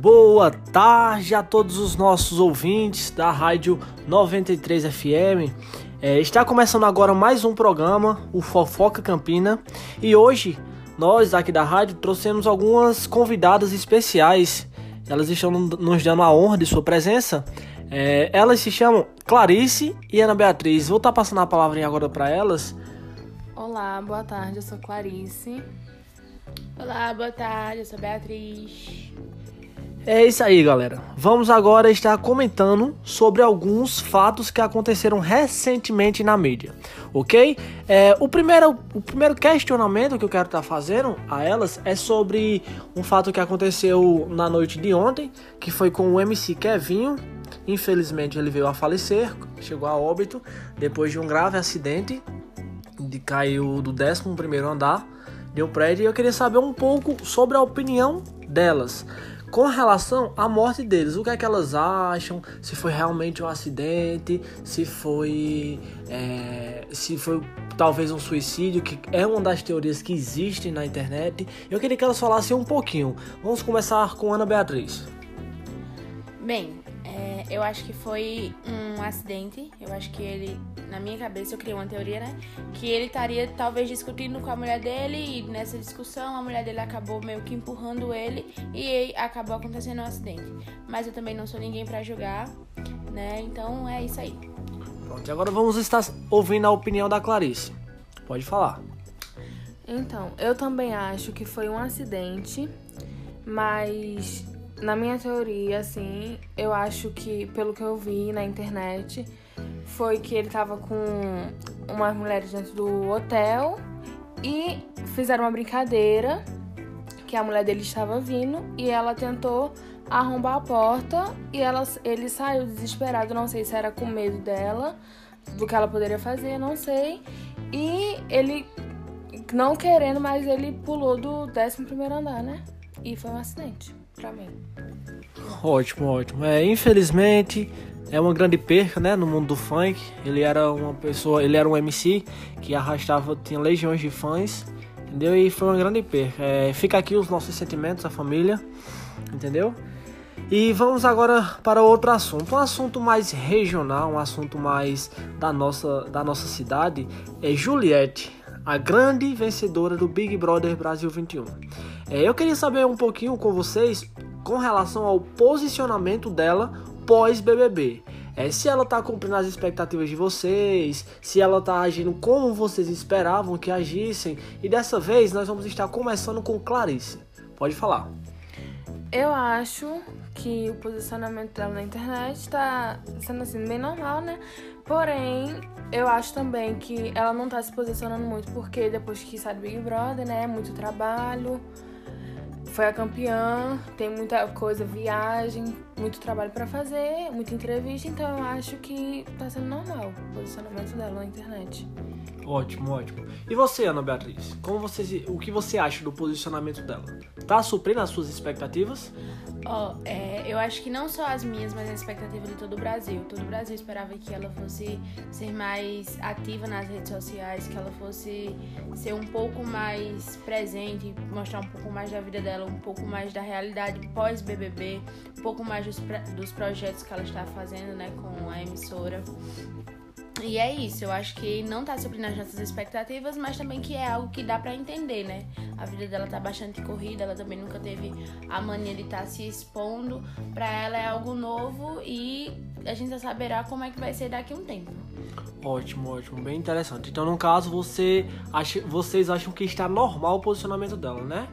Boa tarde a todos os nossos ouvintes da Rádio 93 FM. É, está começando agora mais um programa, o Fofoca Campina, e hoje nós aqui da rádio trouxemos algumas convidadas especiais. Elas estão nos dando a honra de sua presença. É, elas se chamam Clarice e Ana Beatriz. Vou estar passando a palavra agora para elas. Olá, boa tarde, eu sou Clarice. Olá, boa tarde, eu sou Beatriz. É isso aí, galera. Vamos agora estar comentando sobre alguns fatos que aconteceram recentemente na mídia, ok? É, o, primeiro, o primeiro questionamento que eu quero estar fazendo a elas é sobre um fato que aconteceu na noite de ontem, que foi com o MC Kevinho. Infelizmente, ele veio a falecer, chegou a óbito depois de um grave acidente, de caiu do 11 primeiro andar de um prédio. E eu queria saber um pouco sobre a opinião delas com relação à morte deles, o que é que elas acham? Se foi realmente um acidente, se foi, é, se foi talvez um suicídio, que é uma das teorias que existem na internet. Eu queria que elas falassem um pouquinho. Vamos começar com Ana Beatriz. Bem, eu acho que foi um acidente. Eu acho que ele, na minha cabeça, eu criei uma teoria, né? Que ele estaria talvez discutindo com a mulher dele e nessa discussão a mulher dele acabou meio que empurrando ele e acabou acontecendo um acidente. Mas eu também não sou ninguém para julgar, né? Então é isso aí. Pronto, agora vamos estar ouvindo a opinião da Clarice. Pode falar. Então, eu também acho que foi um acidente, mas na minha teoria, assim, eu acho que, pelo que eu vi na internet, foi que ele tava com umas mulheres dentro do hotel e fizeram uma brincadeira que a mulher dele estava vindo e ela tentou arrombar a porta e ela, ele saiu desesperado, não sei se era com medo dela, do que ela poderia fazer, não sei. E ele, não querendo, mas ele pulou do 11 primeiro andar, né? E foi um acidente para mim. Ótimo, ótimo. É, infelizmente é uma grande perca, né, no mundo do funk. Ele era uma pessoa, ele era um MC que arrastava, tinha legiões de fãs, entendeu? E foi uma grande perca. É, fica aqui os nossos sentimentos, a família, entendeu? E vamos agora para outro assunto, um assunto mais regional, um assunto mais da nossa, da nossa cidade, é Juliette, a grande vencedora do Big Brother Brasil 21. É, eu queria saber um pouquinho com vocês com relação ao posicionamento dela pós-BBB. É, se ela está cumprindo as expectativas de vocês, se ela está agindo como vocês esperavam que agissem. E dessa vez nós vamos estar começando com Clarice. Pode falar. Eu acho que o posicionamento dela na internet está sendo assim bem normal, né? Porém, eu acho também que ela não está se posicionando muito porque depois que sai do Big Brother, né, é muito trabalho foi a campeã, tem muita coisa, viagem, muito trabalho para fazer, muita entrevista, então eu acho que tá sendo normal o posicionamento dela na internet. Ótimo, ótimo. E você, Ana Beatriz? Como você, o que você acha do posicionamento dela? Tá suprindo as suas expectativas? Ó, oh, é, eu acho que não só as minhas, mas a expectativa de todo o Brasil. Todo o Brasil esperava que ela fosse ser mais ativa nas redes sociais, que ela fosse ser um pouco mais presente, mostrar um pouco mais da vida dela, um pouco mais da realidade pós-BBB, um pouco mais dos, dos projetos que ela está fazendo, né, com a emissora. E é isso, eu acho que não tá suprindo as nossas expectativas, mas também que é algo que dá para entender, né? A vida dela tá bastante corrida, ela também nunca teve a mania de estar tá se expondo. Para ela é algo novo e a gente já saberá como é que vai ser daqui a um tempo. Ótimo, ótimo, bem interessante. Então, no caso, você acha, vocês acham que está normal o posicionamento dela, né?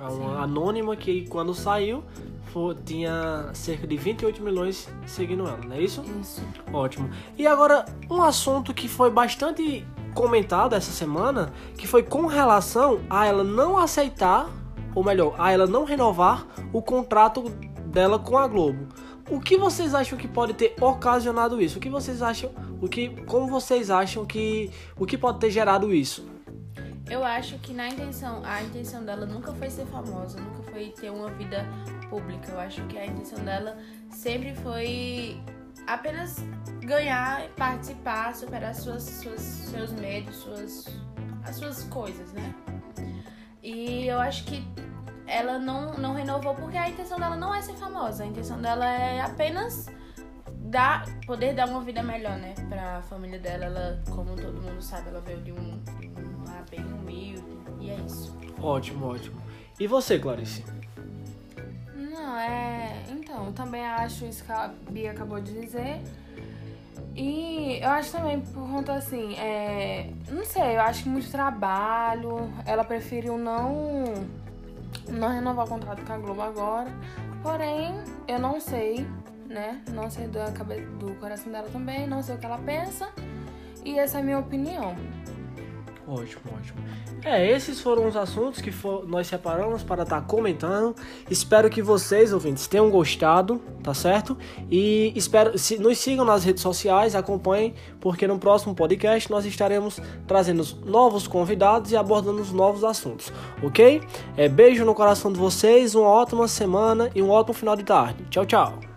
É uma anônima que quando saiu for, tinha cerca de 28 milhões seguindo ela, não é isso? Isso. Ótimo. E agora, um assunto que foi bastante comentado essa semana, que foi com relação a ela não aceitar, ou melhor, a ela não renovar o contrato dela com a Globo. O que vocês acham que pode ter ocasionado isso? O que vocês acham? O que, como vocês acham que o que pode ter gerado isso? Eu acho que na intenção, a intenção dela nunca foi ser famosa, nunca foi ter uma vida pública. Eu acho que a intenção dela sempre foi apenas ganhar, participar, superar suas, suas, seus medos, suas, as suas coisas, né? E eu acho que ela não, não renovou porque a intenção dela não é ser famosa. A intenção dela é apenas dar, poder dar uma vida melhor, né? Pra família dela. Ela, como todo mundo sabe, ela veio de um, Ótimo, ótimo. E você, Clarice? Não, é. Então, eu também acho isso que a Bia acabou de dizer. E eu acho também, por conta assim, é. Não sei, eu acho que muito trabalho. Ela preferiu não. Não renovar o contrato com a Globo agora. Porém, eu não sei, né? Não sei cabeça, do coração dela também, não sei o que ela pensa. E essa é a minha opinião. Ótimo, ótimo. É, esses foram os assuntos que for, nós separamos para estar tá comentando. Espero que vocês, ouvintes, tenham gostado, tá certo? E espero, se, nos sigam nas redes sociais, acompanhem, porque no próximo podcast nós estaremos trazendo novos convidados e abordando novos assuntos, ok? É, beijo no coração de vocês, uma ótima semana e um ótimo final de tarde. Tchau, tchau.